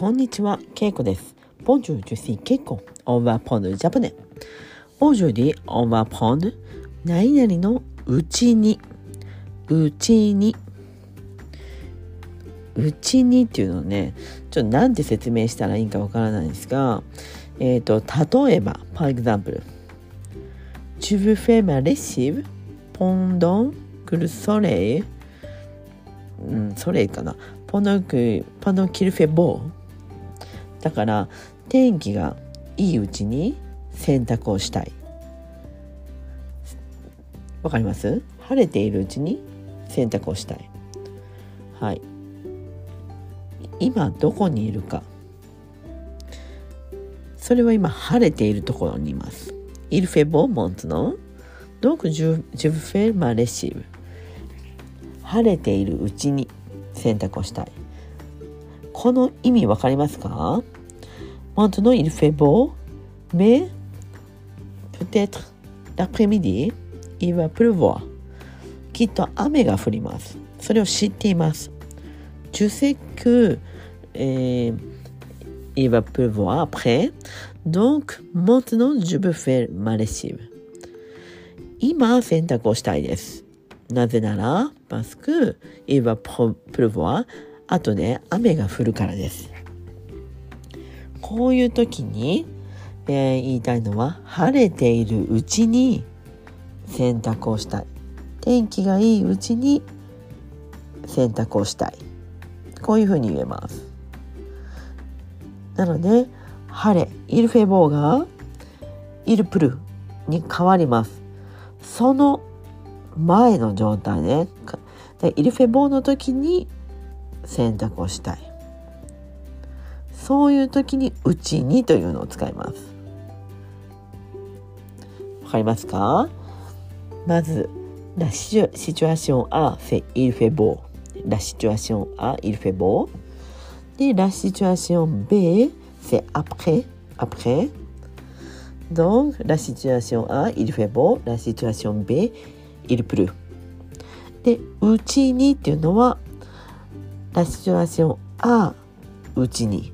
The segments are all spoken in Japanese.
こんにちは、ケイコです。Bonjour, je suis Keiko. On va prendre le japonais. Aujourd'hui, on va prendre 何々のうちに、うちに、うちにっていうのね、ちょっとなんて説明したらいいかわからないんですが、えっ、ーと、例えば、par exemple, tu veux faire ma lessive pendant que le soleil うん、ソレイかな。ポノク、ポノキルフェボー。だから、天気がいいうちに洗濯をしたい。わかります？晴れているうちに洗濯をしたい。はい。今どこにいるか。それは今晴れているところにいます。Il fait beau maintenant. Donc je, je veux faire ma lessive. 晴れているうちに洗濯をしたい。この意味わかりますか Maintenant il fait beau, mais peut-être l'après-midi il va pleuvoir. きっと雨が降ります。それを知っています。Je sais que、eh, il va pleuvoir après. Donc maintenant je peux faire ma lessive. 今洗濯をしたいです。なぜなら、パスク、il va pleuvoir。 あとね、雨が降るからです。こういう時に、えー言いたいのは、晴れているうちに洗濯をしたい。天気がいいうちに洗濯をしたい。こういうふうに言えます。なので、晴れ、イルフェボーがイルプルに変わります。その前の状態ね。でイルフェボーの時に選択をしたい。そういう時に「うちに」というのを使います。わかりますか？まず「 La situation A, il fait beau」「 La situation A, il fait beau」「で、 La situation B, il pleut, il pleut」Donc, la situation A, il fait beau. La situation B, il pleut. Et outil ni, tu vois, la situation A、うちに。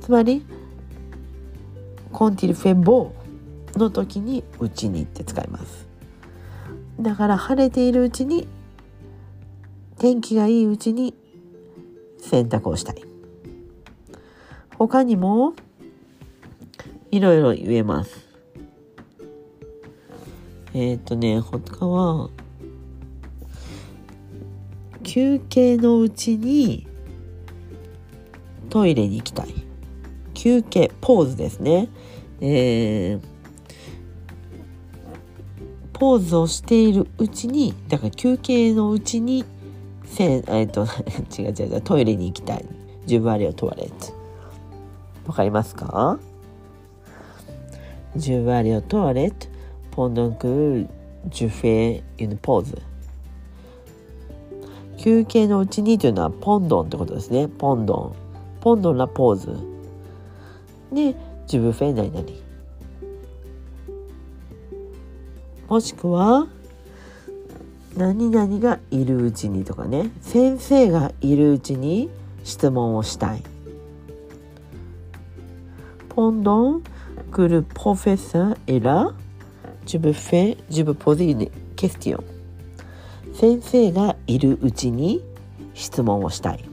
つまり、コンティルフェンボーの時にうちにって使います。だから晴れているうちに、天気がいいうちに洗濯をしたい。他にも、いろいろ言えます。えっ、とね、他は、休憩のうちにトイレに行きたい。休憩、ポーズですね。えー、ポーズをしているうちに、だから休憩のうちに、せんえっ、と、違う違う違う、トイレに行きたい。ジュバリオトワレット。わかりますか？Je vais aller aux toilettes pendant que je fais une pause. 休憩のうちにというのはポンドンってことですね。ポンドン。ポンドンラポーズ。で、自分フェ何々。もしくは、何々がいるうちにとかね。先生がいるうちに質問をしたい。ポンドン que le professeur est là, je peux faire, je peux poser une question. 先生がいるうちに質問をしたい。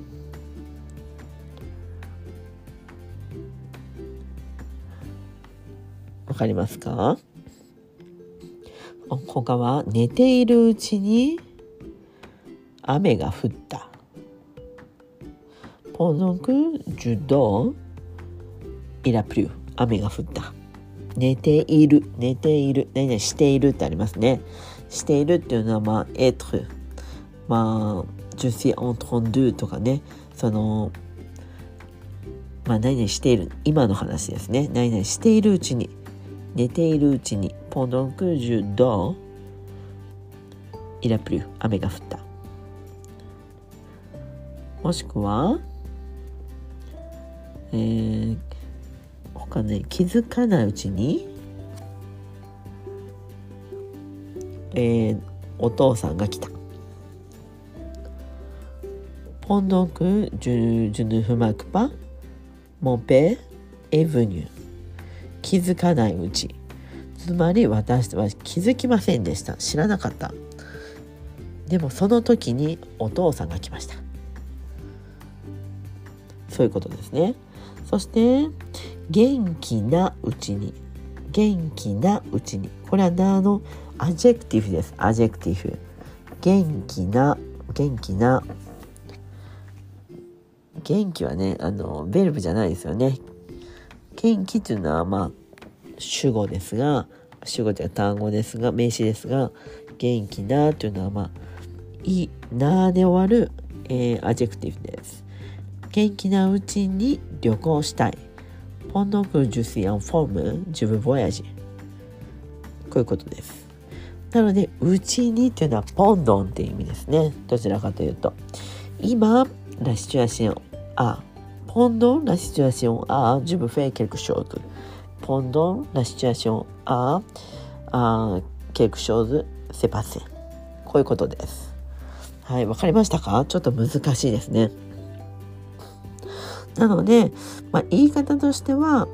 わかりますか？他は寝ているうちに雨が降った。pendant que je dors, il a plu. 雨が降った。寝ている、寝ている、何々しているってありますね。しているっていうのは、まあ、être。まあ、je suis en train de とかね、その、まあ、何々している、今の話ですね。何々しているうちに、寝ているうちに、pendant que je dors, il a plu. 雨が降った。もしくは、えー、他ね気づかないうちに、えー、お父さんが来た。ポンドクジュジュヌフマクパモペエブニュー。気づかないうち。つまり私は気づきませんでした。知らなかった。でもその時にお父さんが来ました。そういうことですね。そして元気なうちに。元気なうちに。これはなの adjectif です。 adjectif 元気な元気な。元気はねあの verbe じゃないですよね。元気というのはまあ主語ですが主語という単語ですが名詞ですが元気なというのはまあいいなで終わる、えー、 adjectif です。元気なうちに旅行したい。pendant que je suis en forme je veux voyager こういうことです。なので「うちに」っていうのは「pendant」っていう意味ですね。どちらかというと。今 la situation A, pendant la situation A, je veux faire quelque chose。 pendant la situation A quelque chose se passe こういうことです。はいわかりましたか？ちょっと難しいですね。なので、まあ、言い方としては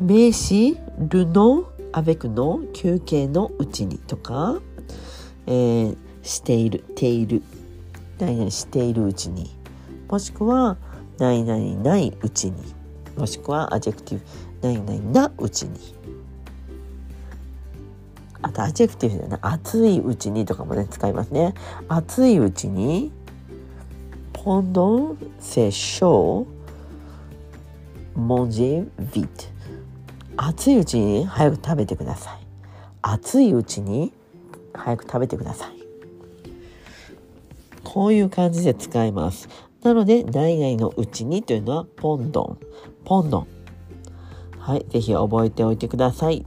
名詞 le nom avec の休憩のうちにとか、えー、している、ている、何々しているうちに、もしくは、何々ないうちに、もしくは adjectif、何々なうちに。あと adjectif でね、暑いうちにとかもね、使いますね。暑いうちに、 pendant, c'est 熱いうちに早く食べてください。熱いうちに早く食べてください。こういう感じで使います。なので内外のうちにというのはポンドン。ポンドン。はいぜひ覚えておいてください。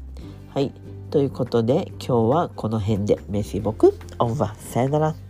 はいということで今日はこの辺で。メシボク。オーバーさよなら。